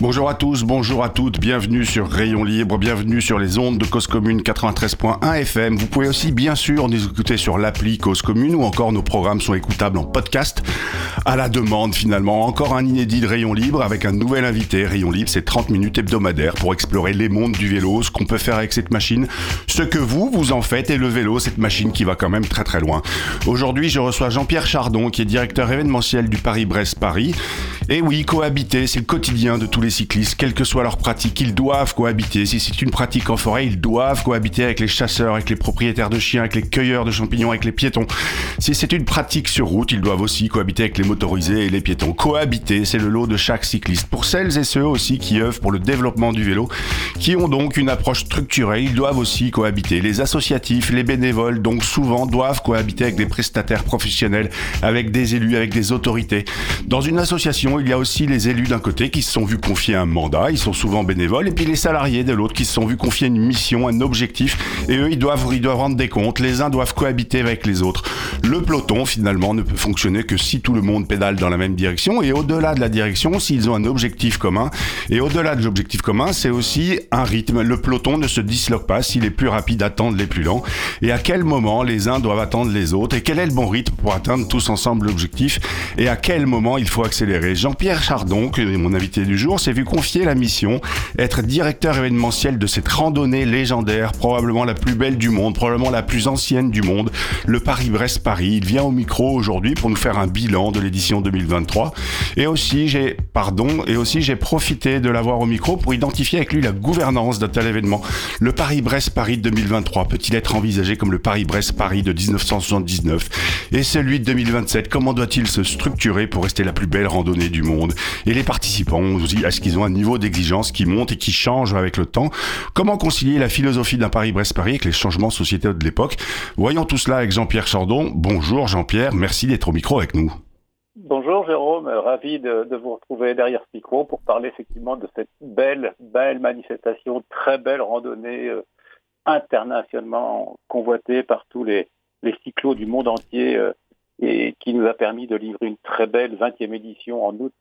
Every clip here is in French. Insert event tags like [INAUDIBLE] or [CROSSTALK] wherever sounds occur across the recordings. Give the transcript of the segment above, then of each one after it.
Bonjour à tous, bonjour à toutes, bienvenue sur Rayon Libre, bienvenue sur les ondes de Cause Commune 93.1 FM. Vous pouvez aussi bien sûr nous écouter sur l'appli Cause Commune ou encore nos programmes sont écoutables en podcast à la demande finalement. Encore un inédit de Rayon Libre avec un nouvel invité. Rayon Libre, c'est 30 minutes hebdomadaires pour explorer les mondes du vélo, ce qu'on peut faire avec cette machine, ce que vous, vous en faites et le vélo, cette machine qui va quand même très très loin. Aujourd'hui, je reçois Jean-Pierre Chardon qui est directeur événementiel du Paris-Brest-Paris. Et oui, cohabiter, c'est le quotidien de tous les cyclistes, quelle que soit leur pratique, ils doivent cohabiter. Si c'est une pratique en forêt, ils doivent cohabiter avec les chasseurs, avec les propriétaires de chiens, avec les cueilleurs de champignons, avec les piétons. Si c'est une pratique sur route, ils doivent aussi cohabiter avec les motorisés et les piétons. Cohabiter, c'est le lot de chaque cycliste. Pour celles et ceux aussi qui œuvrent pour le développement du vélo, qui ont donc une approche structurée, ils doivent aussi cohabiter. Les associatifs, les bénévoles, donc souvent doivent cohabiter avec des prestataires professionnels, avec des élus, avec des autorités. Dans une association, il y a aussi les élus d'un côté qui se sont vus confier un mandat, ils sont souvent bénévoles, et puis les salariés de l'autre qui se sont vus confier une mission, un objectif, et eux ils doivent, ils doivent rendre des comptes, les uns doivent cohabiter avec les autres. Le peloton finalement ne peut fonctionner que si tout le monde pédale dans la même direction, et au-delà de la direction, s'ils ont un objectif commun, et au-delà de l'objectif commun, c'est aussi un rythme. Le peloton ne se disloque pas si les plus rapides attendent les plus lents, et à quel moment les uns doivent attendre les autres, et quel est le bon rythme pour atteindre tous ensemble l'objectif, et à quel moment il faut accélérer? Jean-Pierre Chardon, qui est mon invité du jour, s'est vu confier la mission, être directeur événementiel de cette randonnée légendaire, probablement la plus belle du monde, probablement la plus ancienne du monde, le Paris-Brest-Paris. Il vient au micro aujourd'hui pour nous faire un bilan de l'édition 2023. Et aussi, j'ai, pardon, et aussi j'ai profité de l'avoir au micro pour identifier avec lui la gouvernance d'un tel événement. Le Paris-Brest-Paris de 2023 peut-il être envisagé comme le Paris-Brest-Paris de 1979 Et celui de 2027, comment doit-il se structurer pour rester la plus belle randonnée du monde. Et les participants, est-ce qu'ils ont un niveau d'exigence qui monte et qui change avec le temps. Comment concilier la philosophie d'un Paris-Brest-Paris avec les changements sociétaux de l'époque? Voyons tout cela avec Jean-Pierre Chardon. Bonjour Jean-Pierre, merci d'être au micro avec nous. Bonjour Jérôme, ravi de, vous retrouver derrière ce micro pour parler effectivement de cette belle, belle manifestation, très belle randonnée euh, internationalement convoitée par tous les, les cyclos du monde entier euh, et qui nous a permis de livrer une très belle 20e édition en août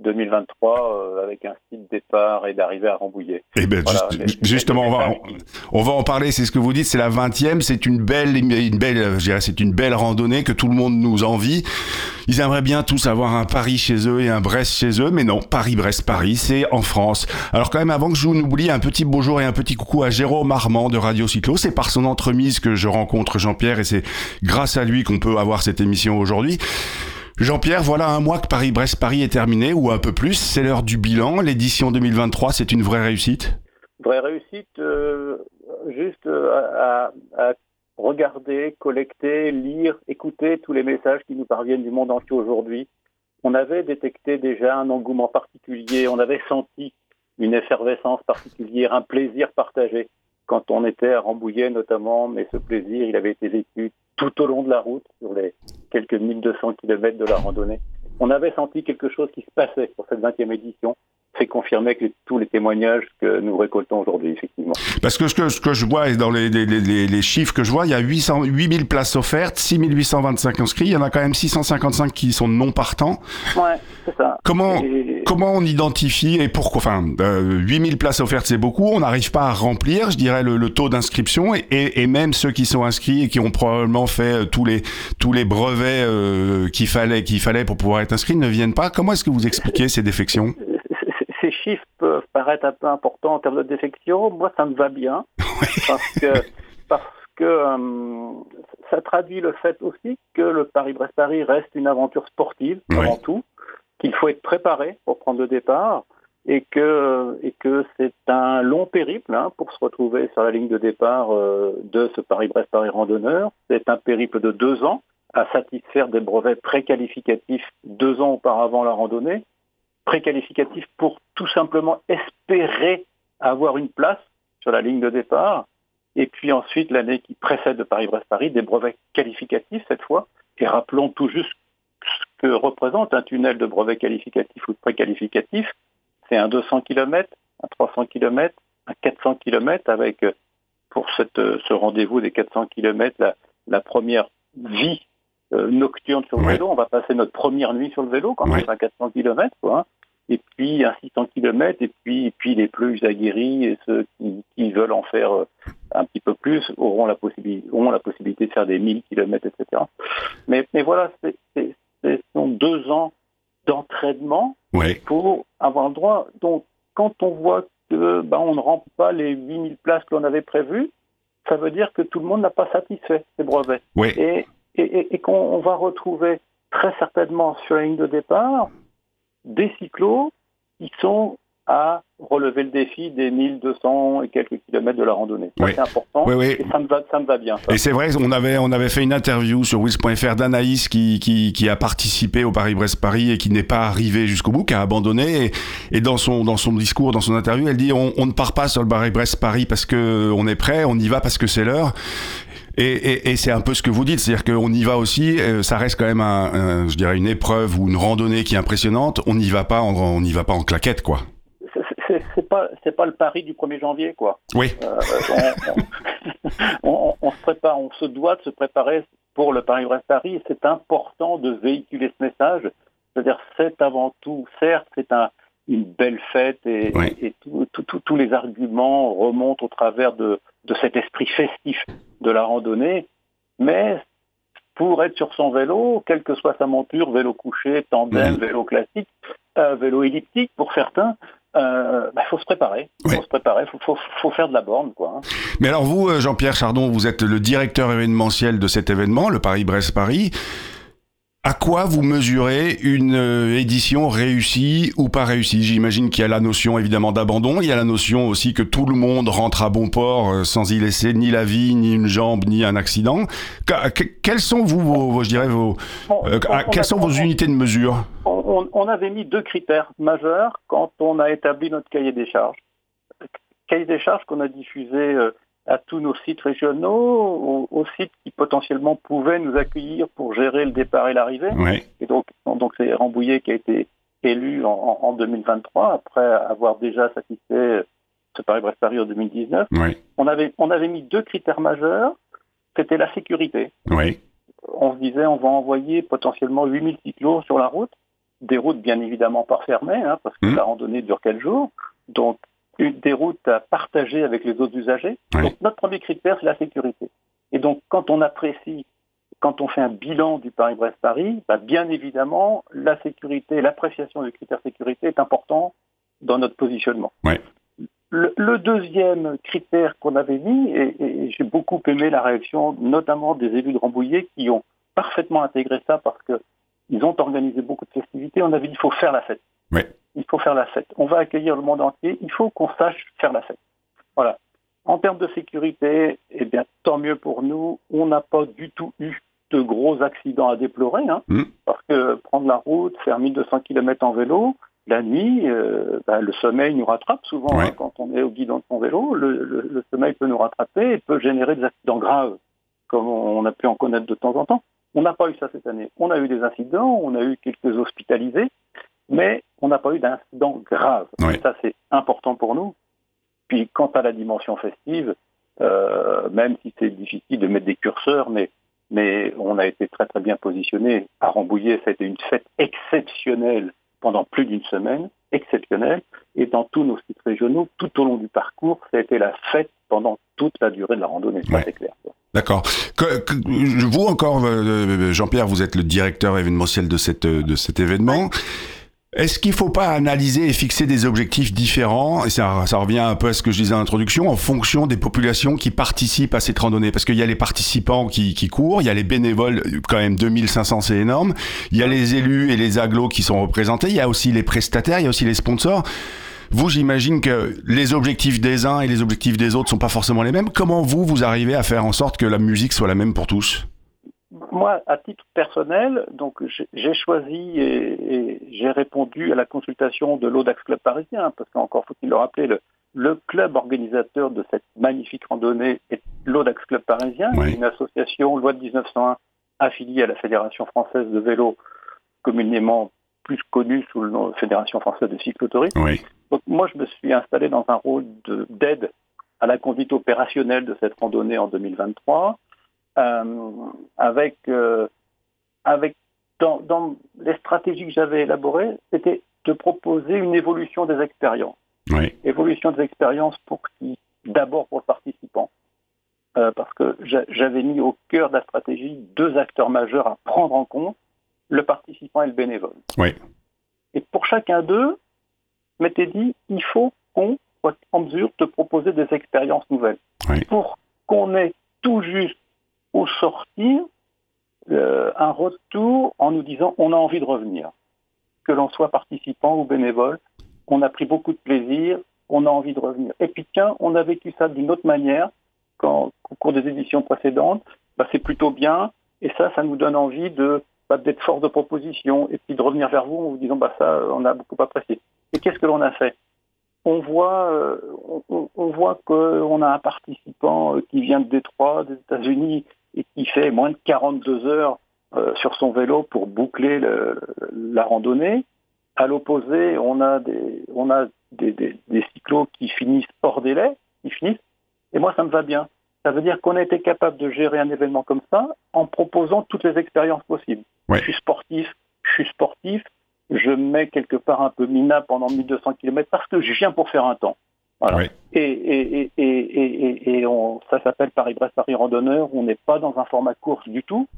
2023 euh, avec un site départ et d'arrivée à Rambouillet. Eh ben, voilà, juste, les, justement, on va, on, on va en parler. C'est ce que vous dites. C'est la 20e. C'est une belle, une belle, je dirais, c'est une belle randonnée que tout le monde nous envie. Ils aimeraient bien tous avoir un Paris chez eux et un Brest chez eux, mais non, Paris-Brest-Paris, c'est en France. Alors quand même, avant que je vous n'oublie, un petit bonjour et un petit coucou à Jérôme Armand de Radio Cyclo. C'est par son entremise que je rencontre Jean-Pierre et c'est grâce à lui qu'on peut avoir cette émission aujourd'hui. Jean-Pierre, voilà un mois que Paris-Brest-Paris est terminé, ou un peu plus. C'est l'heure du bilan. L'édition 2023, c'est une vraie réussite? Vraie réussite, euh, juste à, à, regarder, collecter, lire, écouter tous les messages qui nous parviennent du monde entier aujourd'hui. On avait détecté déjà un engouement particulier, on avait senti une effervescence particulière, un plaisir partagé quand on était à Rambouillet notamment, mais ce plaisir, il avait été vécu tout au long de la route, sur les quelques 1200 kilomètres de la randonnée. On avait senti quelque chose qui se passait pour cette 20e édition c'est confirmé que tous les témoignages que nous récoltons aujourd'hui, effectivement. Parce que ce que, ce que je vois, dans les, les, les, les, chiffres que je vois, il y a 800, 8000 places offertes, 6825 inscrits, il y en a quand même 655 qui sont non partants. Ouais, c'est ça. Comment, et... comment on identifie et pourquoi Enfin, euh, 8000 places offertes, c'est beaucoup, on n'arrive pas à remplir, je dirais, le, le taux d'inscription et, et, même ceux qui sont inscrits et qui ont probablement fait euh, tous les, tous les brevets euh, qu'il fallait, qu'il fallait pour pouvoir être inscrits ne viennent pas. Comment est-ce que vous expliquez ces défections? Ces chiffres peuvent paraître un peu importants en termes de défection. Moi, ça me va bien [LAUGHS] parce que parce que euh, ça traduit le fait aussi que le Paris-Brest-Paris reste une aventure sportive avant tout, qu'il faut être préparé pour prendre le départ et que et que c'est un long périple hein, pour se retrouver sur la ligne de départ euh, de ce Paris-Brest-Paris randonneur. C'est un périple de deux ans à satisfaire des brevets préqualificatifs deux ans auparavant la randonnée, préqualificatifs pour tout simplement espérer avoir une place sur la ligne de départ, et puis ensuite l'année qui précède de Paris-Brest-Paris, des brevets qualificatifs cette fois, et rappelons tout juste ce que représente un tunnel de brevet qualificatif ou de préqualificatif, c'est un 200 km, un 300 km, un 400 km avec, euh, pour euh, ce rendez-vous des 400 km, la, la première vie euh, nocturne sur le Ouais. vélo. On va passer notre première nuit sur le vélo quand Ouais. on est à 400 km, quoi. hein. Et puis un 600 km, et puis, et puis les plus aguerris et ceux qui, qui veulent en faire euh, un petit peu plus auront la, possibilité, auront la possibilité de faire des 1000 km, etc. Mais, mais voilà, c'est- c'est- ce sont deux ans d'entraînement Ouais. pour avoir le droit. Donc, quand on voit que ben, on ne remplit pas les 8000 places que l'on avait prévues, ça veut dire que tout le monde n'a pas satisfait ces brevets. Ouais. Et, et, et- et qu'on on va retrouver très certainement sur la ligne de départ des cyclos qui sont à relever le défi des 1200 et quelques kilomètres de la randonnée. Oui. c'est important. Oui, oui. Et ça me va, ça me va bien. ça. Et c'est vrai, on avait, on avait fait une interview sur Wiz.fr d'Anaïs qui, qui, qui a participé au Paris-Brest-Paris et qui n'est pas arrivé jusqu'au bout, qui a abandonné. Et, et dans, son, dans son discours, dans son interview, elle dit on, on ne part pas sur le Paris-Brest-Paris parce que on est prêt, on y va parce que c'est l'heure. Et, et, et c'est un peu ce que vous dites, c'est-à-dire qu'on y va aussi, euh, ça reste quand même, un, un- je dirais, une épreuve ou une randonnée qui est impressionnante. On n'y va pas, en, on n'y va pas en claquette, quoi. C'est- pas, c'est pas le pari du 1er janvier, quoi. Oui, Euh, on, on- on- on se prépare, on se doit de se préparer pour le Paris-Brest-Paris et c'est important de véhiculer ce message. C'est-à-dire, c'est avant tout, certes, c'est un, une belle fête et, Oui. et tout- tout- tout- tous les arguments remontent au travers de, de cet esprit festif de la randonnée, mais pour être sur son vélo, quelle que soit sa monture, vélo couché, tandem, vélo classique, euh, vélo elliptique pour certains, il faut se préparer. Il Ouais. faut se préparer, il faut, faut- faut faire de la borne. Quoi, hein. Mais alors vous, euh, Jean-Pierre Chardon, vous êtes le directeur événementiel de cet événement, le Paris-Brest-Paris. À quoi vous mesurez une euh, édition réussie ou pas réussie? J'imagine qu'il y a la notion évidemment d'abandon, il y a la notion aussi que tout le monde rentre à bon port euh, sans y laisser ni la vie, ni une jambe, ni un accident. Que- que- quelles sont vous, vos, vos- je dirais vos, euh, on- on quelles sont vos unités de mesure? On, avait mis deux critères majeurs quand on a établi notre cahier des charges. Cahier des charges qu'on a diffusé à tous nos sites régionaux, aux, aux sites qui potentiellement pouvaient nous accueillir pour gérer le départ et l'arrivée. Ouais, Et donc, donc c'est Rambouillet qui a été élu en, en- en 2023 après avoir déjà satisfait ce Paris-Brest-Paris en 2019. ouais, On avait, on avait mis deux critères majeurs. C'était la sécurité. ouais, on se disait on va envoyer potentiellement 8000 cyclos sur la route, des routes bien évidemment pas fermées, hein, parce que Mhm. la randonnée dure quel jour, donc une, des routes à partager avec les autres usagers. Donc notre premier critère, c'est la sécurité. Et donc quand on apprécie, quand on fait un bilan du Paris-Brest-Paris, bah, bien évidemment, la sécurité, l'appréciation du critère sécurité est important dans notre positionnement. Ouais. Le, le deuxième critère qu'on avait mis, et, et j'ai beaucoup aimé la réaction, notamment des élus de Rambouillet, qui ont parfaitement intégré ça parce que ils ont organisé beaucoup de festivités. On avait dit il faut faire la fête. Il faut faire la fête. On va accueillir le monde entier. Il faut qu'on sache faire la fête. Voilà. En termes de sécurité, eh bien, tant mieux pour nous. On n'a pas du tout eu de gros accidents à déplorer, hein, Mm. parce que prendre la route, faire 1200 km en vélo, la nuit, euh, ben, le sommeil nous rattrape souvent Ouais. hein, quand on est au guidon de son vélo. Le, le- le sommeil peut nous rattraper et peut générer des accidents graves, comme on a pu en connaître de temps en temps. On n'a pas eu ça cette année. On a eu des incidents, on a eu quelques hospitalisés, mais on n'a pas eu d'incidents graves. Ouais. Et Ça, c'est important pour nous. Puis, quant à la dimension festive, euh, même si c'est difficile de mettre des curseurs, mais, mais on a été très très bien positionné. À Rambouillet, ça a été une fête exceptionnelle pendant plus d'une semaine, exceptionnelle. Et dans tous nos sites régionaux, tout au long du parcours, ça a été la fête pendant toute la durée de la randonnée. Ça, c'est clair. D'accord. Que- que- vous encore, euh, Jean-Pierre, vous êtes le directeur événementiel de, cette, de cet événement. Est-ce qu'il ne faut pas analyser et fixer des objectifs différents? Et ça, revient un peu à ce que je disais en introduction, en fonction des populations qui participent à cette randonnée. Parce qu'il y a les participants qui, qui courent, il y a les bénévoles, quand même 2500 c'est énorme, il y a les élus et les agglos qui sont représentés, il y a aussi les prestataires, il y a aussi les sponsors. Vous, j'imagine que les objectifs des uns et les objectifs des autres sont pas forcément les mêmes. Comment vous, vous arrivez à faire en sorte que la musique soit la même pour tous? Moi, à titre personnel, donc j'ai choisi et, j'ai répondu à la consultation de l'Audax Club parisien, parce qu'encore faut-il le rappeler, le, le, club organisateur de cette magnifique randonnée est l'Audax Club parisien, une association loi de 1901 affiliée à la Fédération française de vélo, communément plus connue sous le nom de Fédération française de cyclotourisme. Donc moi, je me suis installé dans un rôle d'aide à la conduite opérationnelle de cette randonnée en 2023. Euh, avec, euh, avec dans, dans, les stratégies que j'avais élaborées, c'était de proposer une évolution des expériences. Oui. Évolution des expériences pour qui D'abord pour le participant, euh, parce que j'avais mis au cœur de la stratégie deux acteurs majeurs à prendre en compte, le participant et le bénévole. Oui. Et pour chacun d'eux, je m'étais dit, il faut qu'on soit en mesure de proposer des expériences nouvelles. Oui. Pour qu'on ait tout juste au sortir euh, un retour en nous disant on a envie de revenir. Que l'on soit participant ou bénévole, on a pris beaucoup de plaisir, on a envie de revenir. Et puis tiens, on a vécu ça d'une autre manière quand, au cours des éditions précédentes, bah, c'est plutôt bien, et ça, ça nous donne envie de bah, d'être force de proposition et puis de revenir vers vous en vous disant bah ça, on a beaucoup apprécié. Et qu'est-ce que l'on a fait? On voit, euh, on, on, voit qu'on a un participant euh, qui vient de Détroit, des États-Unis, et qui fait moins de 42 heures euh, sur son vélo pour boucler le, la randonnée. À l'opposé, on a des, on a des, des, des, cyclos qui finissent hors délai, qui finissent. Et moi, ça me va bien. Ça veut dire qu'on a été capable de gérer un événement comme ça en proposant toutes les expériences possibles. Ouais. Je suis sportif, je suis sportif, je mets quelque part un peu minable pendant 1200 km parce que je viens pour faire un temps. Voilà. Oui. Et, et, et, et, et on, ça s'appelle Paris-Brest-Paris Randonneur. On n'est pas dans un format course du tout.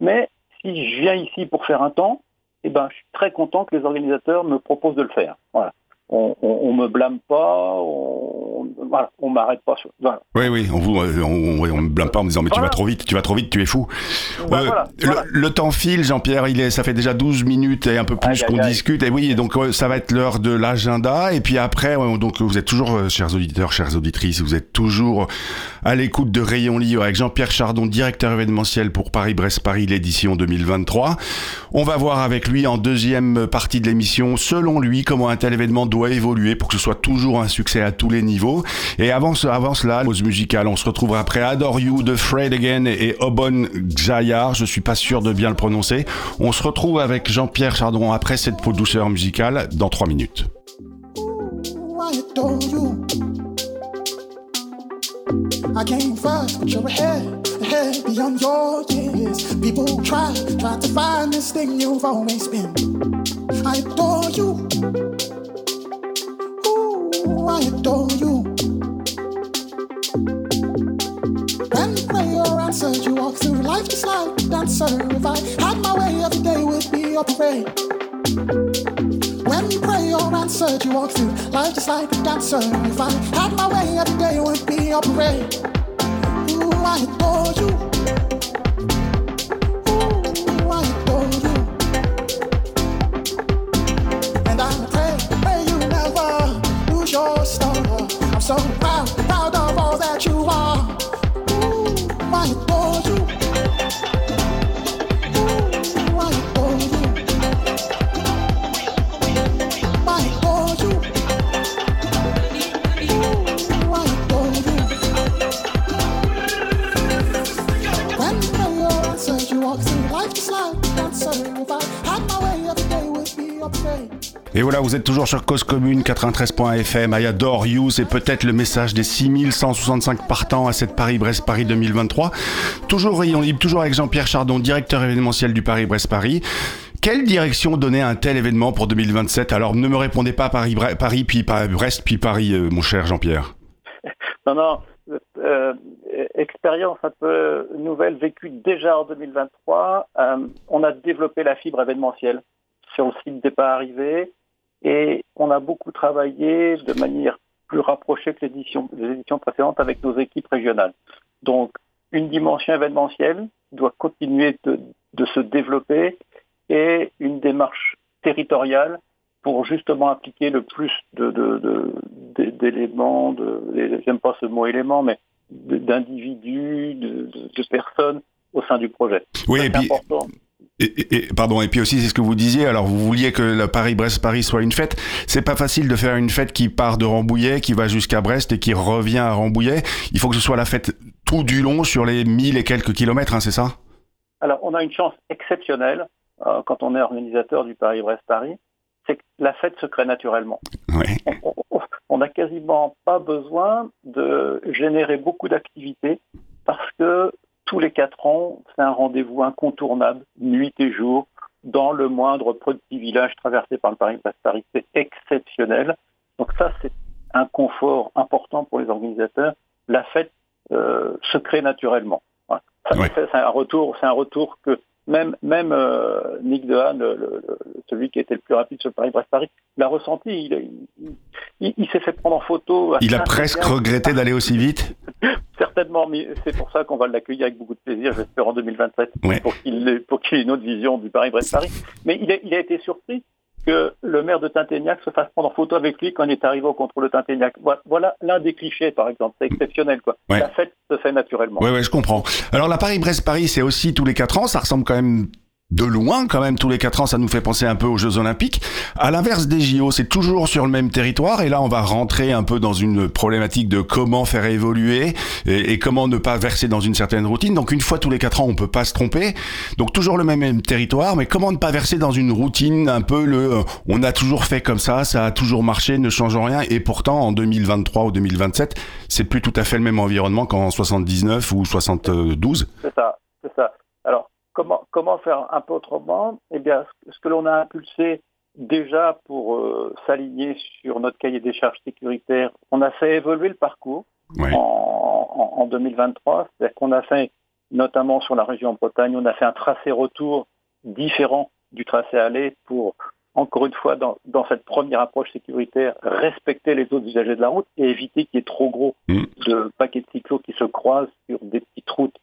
Mais si je viens ici pour faire un temps, eh ben, je suis très content que les organisateurs me proposent de le faire. Voilà on, on, on, me blâme pas, on, voilà, on m'arrête pas. Sur, voilà. Oui, oui, on vous, on, on, me blâme pas en me disant mais voilà. tu vas trop vite, tu vas trop vite, tu es fou. Ben, euh, le, le, temps file, Jean-Pierre, il est, ça fait déjà 12 minutes et un peu plus qu'on discute. Et oui, donc ça va être l'heure de l'agenda. Et puis après, donc vous êtes toujours, euh, chers auditeurs, chères auditrices, vous êtes toujours à l'écoute de Rayon Livre avec Jean-Pierre Chardon, directeur événementiel pour Paris-Brest-Paris, l'édition 2023. On va voir avec lui en deuxième partie de l'émission, selon lui, comment un tel événement doit évoluer pour que ce soit toujours un succès à tous les niveaux. Et avant, avant cela, pause musicale, on se retrouvera après Adore You de Fred Again et Obon Xayar, je suis pas sûr de bien le prononcer. On se retrouve avec Jean-Pierre Chardon après cette peau douceur musicale dans 3 minutes. If I had my way, every day would be a parade. When you pray your vous êtes toujours sur Cause Commune 93.fm. I adore you, c'est peut-être le message des 6165 partants à cette Paris-Brest-Paris 2023. Toujours rayon libre, toujours avec Jean-Pierre Chardon, directeur événementiel du Paris-Brest-Paris. Quelle direction donner à un tel événement pour 2027 Alors ne me répondez pas Paris, Paris puis Brest, puis Paris, euh, mon cher Jean-Pierre. [LAUGHS] Non, non. Euh, expérience un peu nouvelle vécue déjà en 2023. Euh, on a développé la fibre événementielle sur le site des pas arrivés et on a beaucoup travaillé de manière plus rapprochée que l'édition, les éditions précédentes avec nos équipes régionales. Donc, une dimension événementielle doit continuer de, de se développer et une démarche territoriale pour justement appliquer le plus de, d'éléments, de, j'aime pas ce mot élément, mais d'individus, de, de, personnes au sein du projet. Oui, et puis, important. Et, et- pardon, et puis aussi, c'est ce que vous disiez. Alors, vous vouliez que le Paris-Brest-Paris soit une fête. C'est pas facile de faire une fête qui part de Rambouillet, qui va jusqu'à Brest et qui revient à Rambouillet. Il faut que ce soit la fête tout du long sur les 1000 et quelques kilomètres, hein, c'est ça? Alors, on a une chance exceptionnelle euh, quand on est organisateur du Paris-Brest-Paris, c'est que la fête se crée naturellement. Ouais. On n'a quasiment pas besoin de générer beaucoup d'activités parce que tous les quatre ans, c'est un rendez-vous incontournable, nuit et jour, dans le moindre petit village traversé par le Paris-Brest-Paris. C'est exceptionnel. Donc ça, c'est un confort important pour les organisateurs. La fête euh, se crée naturellement. Voilà. Ça, c'est un retour, c'est un retour que même même euh, Nick Dehaene, le- le- le- celui qui était le plus rapide sur le Paris-Brest-Paris, l'a ressenti. Il, il, il- il s'est fait prendre en photo. Il a presque regretté d'aller aussi vite. [LAUGHS] Certainement, mais c'est pour ça qu'on va l'accueillir avec beaucoup de plaisir, j'espère en 2027, Ouais. pour qu'il ait, une autre vision du Paris-Brest-Paris. Mais il a, il a été surpris que le maire de Tinténiac se fasse prendre en photo avec lui quand il est arrivé au contrôle de Tinténiac. Voilà, l'un des clichés, par exemple. C'est exceptionnel, quoi. Ouais. La fête se fait naturellement. Ouais, ouais, je comprends. Alors, la Paris-Brest-Paris, c'est aussi tous les 4 ans. Ça ressemble quand même de loin, quand même, tous les 4 ans. Ça nous fait penser un peu aux Jeux Olympiques. À l'inverse des JO, c'est toujours sur le même territoire. Et là, on va rentrer un peu dans une problématique de comment faire évoluer et, comment ne pas verser dans une certaine routine. Donc, une fois tous les 4 ans, on peut pas se tromper. Donc, toujours le même, territoire. Mais comment ne pas verser dans une routine un peu le, euh, on a toujours fait comme ça, ça a toujours marché, ne change rien. Et pourtant, en 2023 ou 2027, c'est plus tout à fait le même environnement qu'en 79 ou 72. C'est ça, c'est ça. Alors, comment, comment faire un peu autrement Eh bien, ce, que l'on a impulsé déjà pour euh, s'aligner sur notre cahier des charges sécuritaires, on a fait évoluer le parcours en, en, en 2023. C'est-à-dire qu'on a fait, notamment sur la région Bretagne, on a fait un tracé retour différent du tracé aller pour, encore une fois, dans, dans cette première approche sécuritaire, respecter les autres usagers de la route et éviter qu'il y ait trop gros Mm. de paquets de cyclos qui se croisent sur des petites routes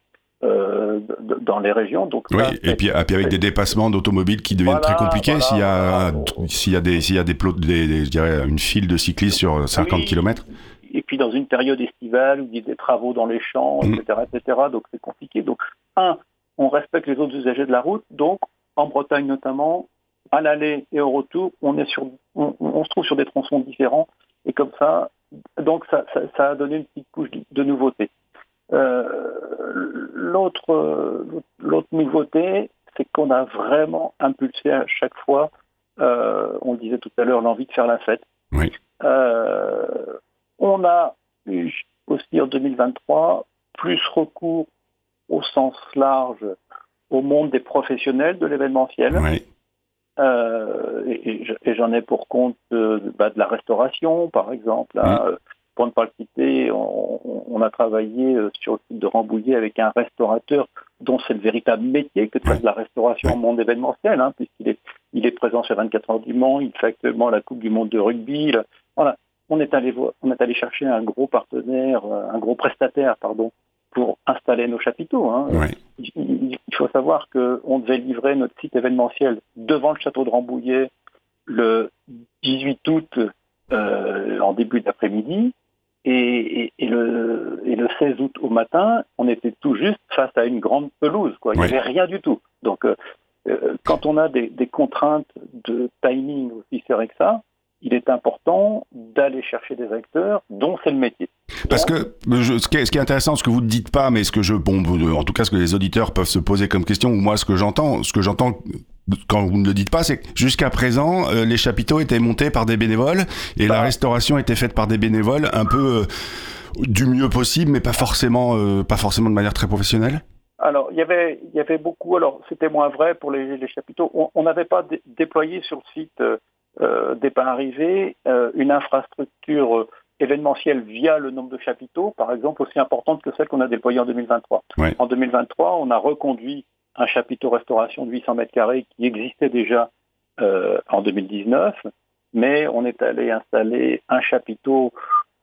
euh, dans les régions. Donc, Oui, et puis, avec des dépassements d'automobiles qui deviennent Voilà, très compliqués s'il y a voilà. s'il y a des s'il y a des, plots- des, des- je dirais une file de cyclistes sur 50 Oui. km. et puis dans une période estivale où il y a des travaux dans les champs, Mm. etc., etc. Donc c'est compliqué. Donc un, on respecte les autres usagers de la route. Donc en Bretagne notamment, à l'aller et au retour, on est sur, on, on se trouve sur des tronçons différents et comme ça, donc ça, ça, ça a donné une petite couche de nouveauté. Euh, l'autre, euh, l'autre nouveauté, c'est qu'on a vraiment impulsé à chaque fois, euh, on le disait tout à l'heure, l'envie de faire la fête. Oui. On a eu aussi en 2023 plus recours au sens large au monde des professionnels de l'événementiel. Euh, et et je- et j'en ai pour compte bah, de la restauration, par exemple. hein. Pour ne pas le citer, on, a travaillé euh, sur le site de Rambouillet avec un restaurateur dont c'est le véritable métier que de la restauration au monde événementiel, hein, puisqu'il est, il est présent sur 24 heures du Mans, il fait actuellement la Coupe du Monde de rugby. là. Voilà, on est allé voir- on est allé chercher un gros partenaire, euh, un gros prestataire, pardon, pour installer nos chapiteaux. Hein. Il faut savoir qu'on devait livrer notre site événementiel devant le château de Rambouillet le 18 août euh, en début d'après-midi. Et, et- et le, et le 16 août au matin, on était tout juste face à une grande pelouse. Quoi. Il n'y avait rien du tout. Donc, euh, euh, quand on a des, des contraintes de timing aussi serrées que ça, il est important d'aller chercher des acteurs dont c'est le métier. Parce que je- ce, qui est, ce qui est intéressant, ce que vous ne dites pas, mais ce que je, bon, en tout cas, ce que les auditeurs peuvent se poser comme question, ou moi, ce que j'entends, ce que j'entends quand vous ne le dites pas, c'est que jusqu'à présent, euh, les chapiteaux étaient montés par des bénévoles et la Bah. restauration était faite par des bénévoles, un peu euh, du mieux possible, mais pas forcément, euh, pas forcément de manière très professionnelle. Alors, il y avait, il y avait beaucoup. Alors, c'était moins vrai pour les, les chapiteaux. On- n'avait pas dé- déployé sur le site euh, départ-arrivée euh, une infrastructure événementielle via le nombre de chapiteaux, par exemple, aussi importante que celle qu'on a déployée en 2023. Ouais. En 2023, on a reconduit un chapiteau restauration de 800 mètres carrés qui existait déjà euh, en 2019, mais on est allé installer un chapiteau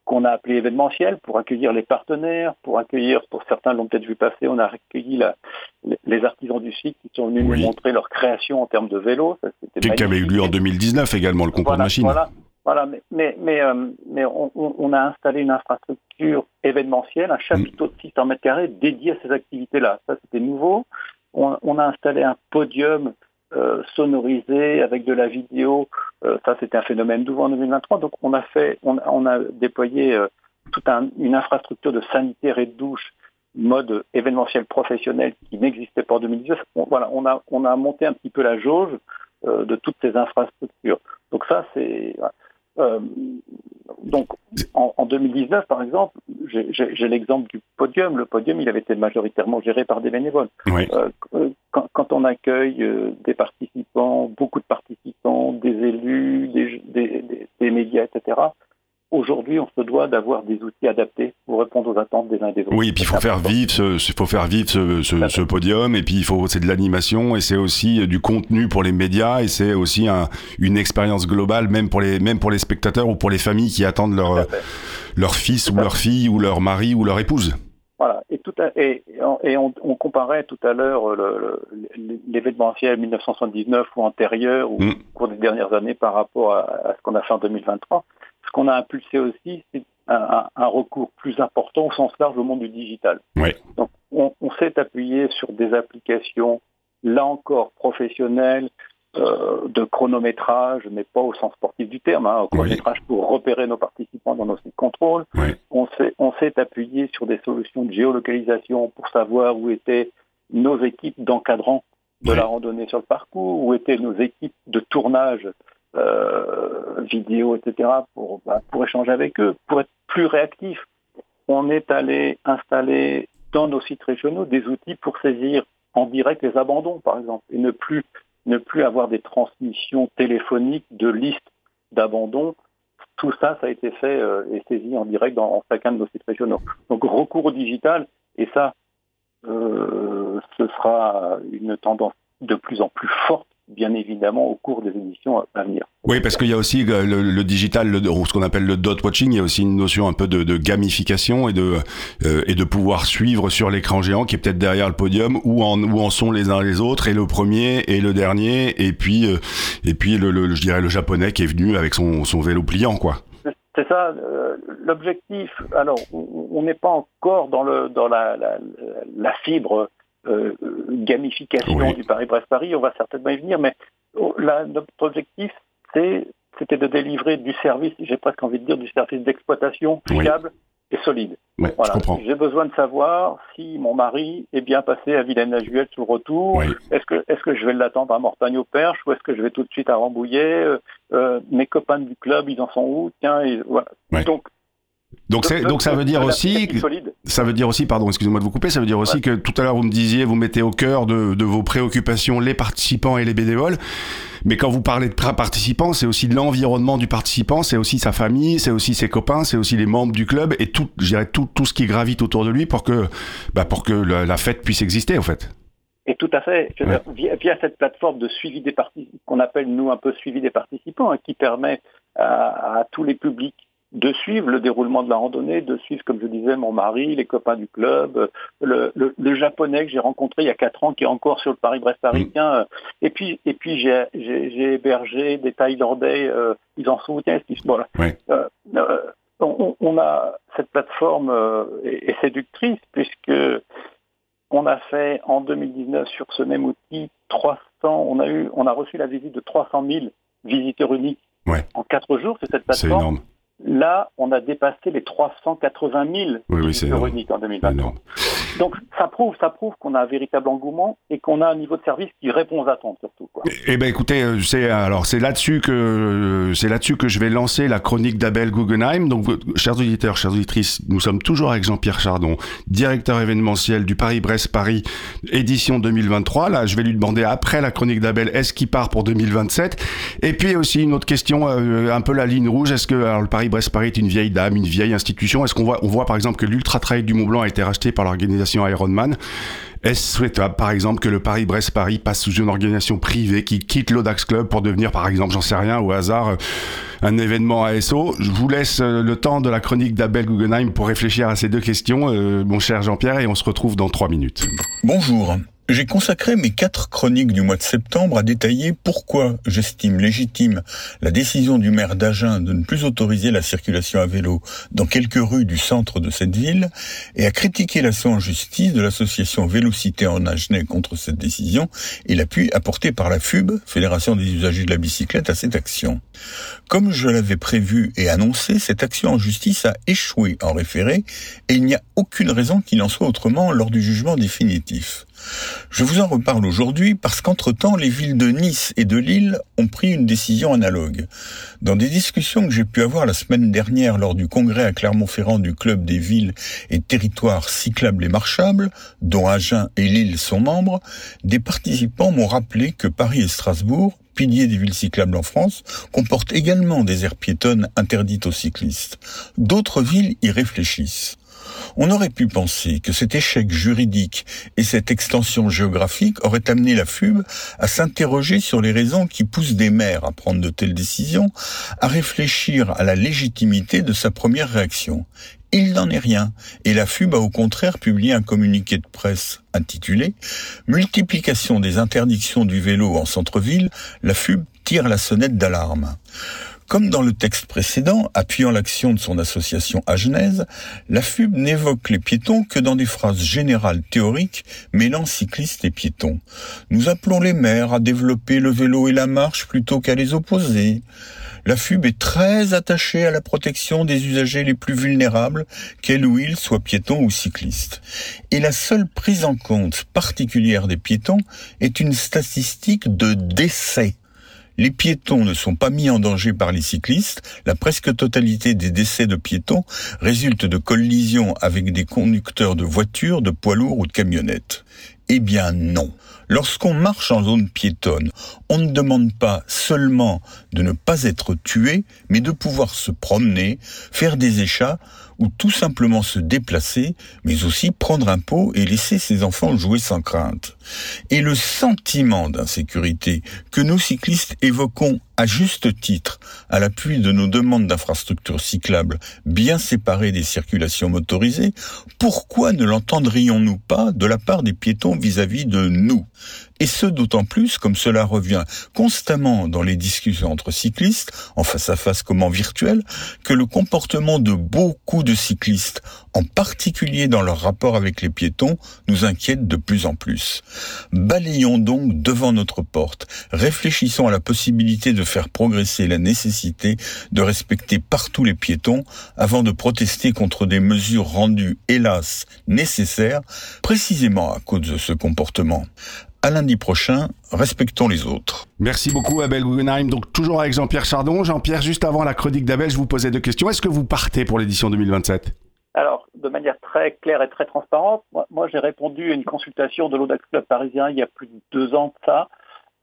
qu'on a appelé événementiel pour accueillir les partenaires, pour accueillir, pour certains l'ont peut-être vu passer, on a accueilli la, les artisans du site qui sont venus Oui. nous montrer leur création en termes de vélo. Qui avait eu lieu en 2019 également, le concours voilà, de machines. Voilà. Voilà, mais, mais, mais, euh, mais on, on, a installé une infrastructure événementielle, un chapiteau de 600 mètres carrés dédié à ces activités-là. Ça, c'était nouveau. On, a installé un podium euh, sonorisé avec de la vidéo. Euh, ça, c'était un phénomène nouveau en 2023. Donc, on a fait, on, a déployé euh, toute un, une infrastructure de sanitaire et de douche mode événementiel professionnel qui n'existait pas en 2019. On, voilà, on a, on a monté un petit peu la jauge de toutes ces infrastructures. Donc ça, c'est euh, donc, en, en, 2019, par exemple, j'ai l'exemple du podium. Le podium, il avait été majoritairement géré par des bénévoles. Oui. Euh, quand, quand, on accueille euh, des participants, beaucoup de participants, des élus, des, des, des, des médias, etc., aujourd'hui, on se doit d'avoir des outils adaptés pour répondre aux attentes des uns des autres. Oui, et puis il faut faire vivre ce, faut faire vivre ce, ce, ce podium, et puis il faut, c'est de l'animation, et c'est aussi du contenu pour les médias, et c'est aussi un, une expérience globale, même pour les, même pour les spectateurs ou pour les familles qui attendent leur, leur fils ou leur fille ou leur mari ou leur épouse. Voilà, et, tout à, et, et on, on, comparait tout à l'heure l'événementiel 1979 ou antérieur ou mm. au cours des dernières années par rapport à, à ce qu'on a fait en 2023 ce qu'on a impulsé aussi, c'est un, un, recours plus important au sens large au monde du digital. Oui. Donc, on, on s'est appuyé sur des applications, là encore professionnelles, euh, de chronométrage, mais pas au sens sportif du terme, hein, chronométrage oui. pour repérer nos participants dans nos sites contrôle. Oui. On s'est appuyé sur des solutions de géolocalisation pour savoir où étaient nos équipes d'encadrants de oui. la randonnée sur le parcours, où étaient nos équipes de tournage euh, vidéo, etc., pour, bah, pour échanger avec eux, pour être plus réactif. On est allé installer dans nos sites régionaux des outils pour saisir en direct les abandons, par exemple, et ne plus, ne plus avoir des transmissions téléphoniques de listes d'abandons. Tout ça, ça a été fait euh, et saisi en direct dans chacun de nos sites régionaux. Donc, recours au digital, et ça, euh, ce sera une tendance de plus en plus forte bien évidemment au cours des éditions à venir. Oui, parce qu'il y a aussi le, le digital, le, ce qu'on appelle le dot watching, il y a aussi une notion un peu de, de gamification et de, euh, et de pouvoir suivre sur l'écran géant qui est peut-être derrière le podium où en, où en sont les uns les autres et le premier et le dernier et puis, euh, et puis le, le, je dirais le japonais qui est venu avec son, son vélo pliant, quoi. C'est ça, euh, l'objectif. Alors, on n'est pas encore dans, le, dans la, la, la fibre euh, gamification oui. du Paris-Brest-Paris, on va certainement y venir, mais oh, là, notre objectif, c'était de délivrer du service, j'ai presque envie de dire, du service d'exploitation fiable oui. et solide. Ouais, voilà. J'ai besoin de savoir si mon mari est bien passé à Vilaine-la-Juelle sur le retour. Oui. Est-ce que, je vais l'attendre à Mortagne-au-Perche ou est-ce que je vais tout de suite à Rambouillet? Euh, euh, Mes copains du club, ils en sont où? Tiens, voilà. Donc, donc, donc ça veut dire aussi, ça veut dire aussi, pardon, excusez-moi de vous couper, ça veut dire aussi ouais. que tout à l'heure vous me disiez, vous mettez au cœur de, de, vos préoccupations les participants et les bénévoles, mais quand vous parlez de participants, c'est aussi de l'environnement du participant, c'est aussi sa famille, c'est aussi ses copains, c'est aussi les membres du club et tout, je dirais tout, tout ce qui gravite autour de lui pour que, bah, pour que la, la fête puisse exister en fait. Et tout à fait. Je ouais. dire, via, via, cette plateforme de suivi des participants, qu'on appelle nous un peu suivi des participants, hein, qui permet à, à tous les publics de suivre le déroulement de la randonnée, de suivre, comme je disais, mon mari, les copains du club, le, le, le japonais que j'ai rencontré il y a quatre ans, qui est encore sur le Paris-Brest-Parisien. Mmh. Et puis, et puis j'ai, j'ai, hébergé des Thaïlandais, euh, ils en soutiennent. Voilà. Oui. Euh, euh, on, on, a cette plateforme euh, est, est, séductrice puisque on a fait en 2019 sur ce même outil 300, on a eu, on a reçu la visite de 300 000 visiteurs uniques ouais. en quatre jours sur cette plateforme. C'est. Là, on a dépassé les 380 000 oui, oui, uniques en 2020. Donc, ça prouve, ça prouve qu'on a un véritable engouement et qu'on a un niveau de service qui répond aux attentes surtout. Quoi. Eh ben, écoutez, c'est alors c'est là-dessus que c'est là-dessus que je vais lancer la chronique d'Abel Guggenheim. Donc, chers auditeurs, chères auditrices, nous sommes toujours avec Jean-Pierre Chardon, directeur événementiel du Paris-Brest-Paris édition 2023. Là, je vais lui demander après la chronique d'Abel, est-ce qu'il part pour 2027 Et puis aussi une autre question, euh, un peu la ligne rouge. Est-ce que alors, le Paris Brest-Paris est une vieille dame, une vieille institution. Est-ce qu'on voit, on voit par exemple que l'Ultra Trail du Mont Blanc a été racheté par l'organisation Ironman? Est-ce souhaitable, par exemple, que le Paris-Brest-Paris passe sous une organisation privée qui quitte l'Audax Club pour devenir, par exemple, j'en sais rien, au hasard, un événement ASO Je vous laisse le temps de la chronique d'Abel Guggenheim pour réfléchir à ces deux questions, euh, mon cher Jean-Pierre, et on se retrouve dans trois minutes. Bonjour. J'ai consacré mes quatre chroniques du mois de septembre à détailler pourquoi j'estime légitime la décision du maire d'Agen de ne plus autoriser la circulation à vélo dans quelques rues du centre de cette ville et à critiquer l'action en justice de l'association Vélocité en Agenais contre cette décision et l'appui apporté par la FUB, Fédération des usagers de la bicyclette, à cette action. Comme je l'avais prévu et annoncé, cette action en justice a échoué en référé et il n'y a aucune raison qu'il en soit autrement lors du jugement définitif. Je vous en reparle aujourd'hui parce qu'entre-temps, les villes de Nice et de Lille ont pris une décision analogue. Dans des discussions que j'ai pu avoir la semaine dernière lors du congrès à Clermont-Ferrand du Club des villes et territoires cyclables et marchables, dont Agen et Lille sont membres, des participants m'ont rappelé que Paris et Strasbourg piliers des villes cyclables en France, comportent également des aires piétonnes interdites aux cyclistes. D'autres villes y réfléchissent. On aurait pu penser que cet échec juridique et cette extension géographique auraient amené la FUB à s'interroger sur les raisons qui poussent des maires à prendre de telles décisions, à réfléchir à la légitimité de sa première réaction. Il n'en est rien, et la FUB a au contraire publié un communiqué de presse intitulé Multiplication des interdictions du vélo en centre-ville, la FUB tire la sonnette d'alarme. Comme dans le texte précédent, appuyant l'action de son association à Genèse, la FUB n'évoque les piétons que dans des phrases générales théoriques mêlant cyclistes et piétons. Nous appelons les maires à développer le vélo et la marche plutôt qu'à les opposer. La FUB est très attachée à la protection des usagers les plus vulnérables, qu'elles ou ils soient piétons ou cyclistes. Et la seule prise en compte particulière des piétons est une statistique de décès les piétons ne sont pas mis en danger par les cyclistes. La presque totalité des décès de piétons résulte de collisions avec des conducteurs de voitures, de poids lourds ou de camionnettes. Eh bien non. Lorsqu'on marche en zone piétonne, on ne demande pas seulement de ne pas être tué, mais de pouvoir se promener, faire des échats ou tout simplement se déplacer, mais aussi prendre un pot et laisser ses enfants jouer sans crainte. Et le sentiment d'insécurité que nos cyclistes évoquons à juste titre, à l'appui de nos demandes d'infrastructures cyclables bien séparées des circulations motorisées, pourquoi ne l'entendrions-nous pas de la part des piétons vis-à-vis de nous? Et ce d'autant plus comme cela revient constamment dans les discussions entre cyclistes, en face à face comme en virtuel, que le comportement de beaucoup de cyclistes, en particulier dans leur rapport avec les piétons, nous inquiète de plus en plus. Balayons donc devant notre porte, réfléchissons à la possibilité de faire progresser la nécessité de respecter partout les piétons avant de protester contre des mesures rendues, hélas, nécessaires, précisément à cause de ce comportement. À lundi prochain, respectons les autres. Merci beaucoup Abel Guggenheim. Donc toujours avec Jean-Pierre Chardon. Jean-Pierre, juste avant la chronique d'Abel, je vous posais deux questions. Est-ce que vous partez pour l'édition 2027 alors, de manière très claire et très transparente, moi, j'ai répondu à une consultation de l'Audax Club parisien il y a plus de deux ans de ça.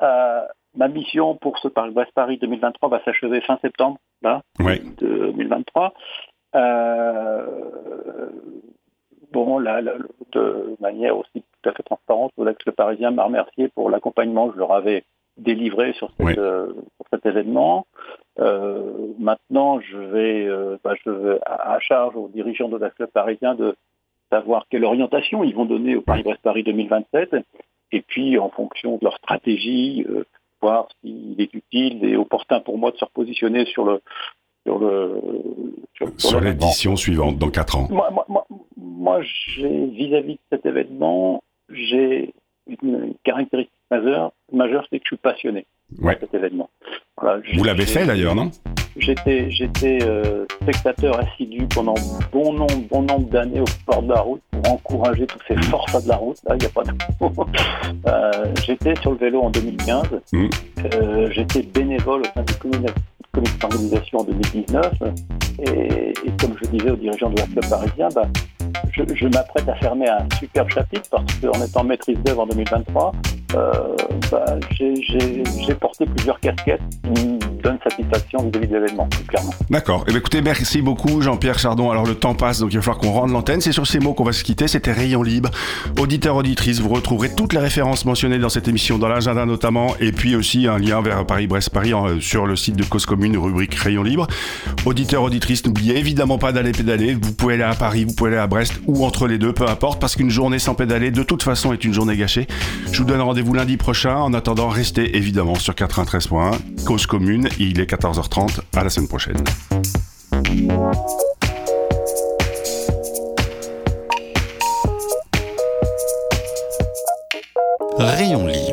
Euh, ma mission pour ce Paris-Brest Paris 2023 va s'achever fin septembre là, 2023. Euh, bon, là, de manière aussi tout à fait transparente, l'Audax Club parisien m'a remercié pour l'accompagnement que je leur avais délivré sur, euh, cet événement. Euh, maintenant, je vais, euh, bah, je vais à, charge aux dirigeants de la club parisien de savoir quelle orientation ils vont donner au Paris-Brest-Paris 2027, et puis en fonction de leur stratégie, voir s'il est utile et opportun pour moi de se repositionner sur le sur le sur, l'édition suivante dans quatre ans. Moi, moi, moi j'ai vis-à-vis de cet événement, j'ai une caractéristique majeure, majeure c'est que je suis passionné ouais. de cet événement. Vous l'avez fait d'ailleurs, non? J'étais, j'étais euh, spectateur assidu pendant bon nombre, bon nombre d'années au sport de la route pour encourager tous ces forçats de la route. Là, il n'y a pas de [LAUGHS] euh, J'étais sur le vélo en 2015. Mmh. Euh, j'étais bénévole au sein du comité d'organisation en 2019. Et, comme je disais aux dirigeants de la club parisien, bah, je, m'apprête à fermer un superbe chapitre parce qu'en étant maîtrise d'œuvre en 2023, euh, bah, j'ai porté plusieurs casquettes donne satisfaction vis-à-vis de l'événement, clairement. D'accord. Eh écoutez, merci beaucoup Jean-Pierre Chardon. Alors le temps passe, donc il va falloir qu'on rende l'antenne. C'est sur ces mots qu'on va se quitter. C'était Rayon Libre. Auditeurs, auditrices, vous retrouverez toutes les références mentionnées dans cette émission, dans l'agenda notamment, et puis aussi un lien vers Paris-Brest-Paris sur le site de Cause Commune, rubrique Rayon Libre. Auditeurs, auditrices, n'oubliez évidemment pas d'aller pédaler. Vous pouvez aller à Paris, vous pouvez aller à Brest ou entre les deux, peu importe, parce qu'une journée sans pédaler, de toute façon, est une journée gâchée. Je vous donne rendez-vous lundi prochain. En attendant, restez évidemment sur 93.1, Cause Commune. Il est 14h30. À la semaine prochaine. Rayon libre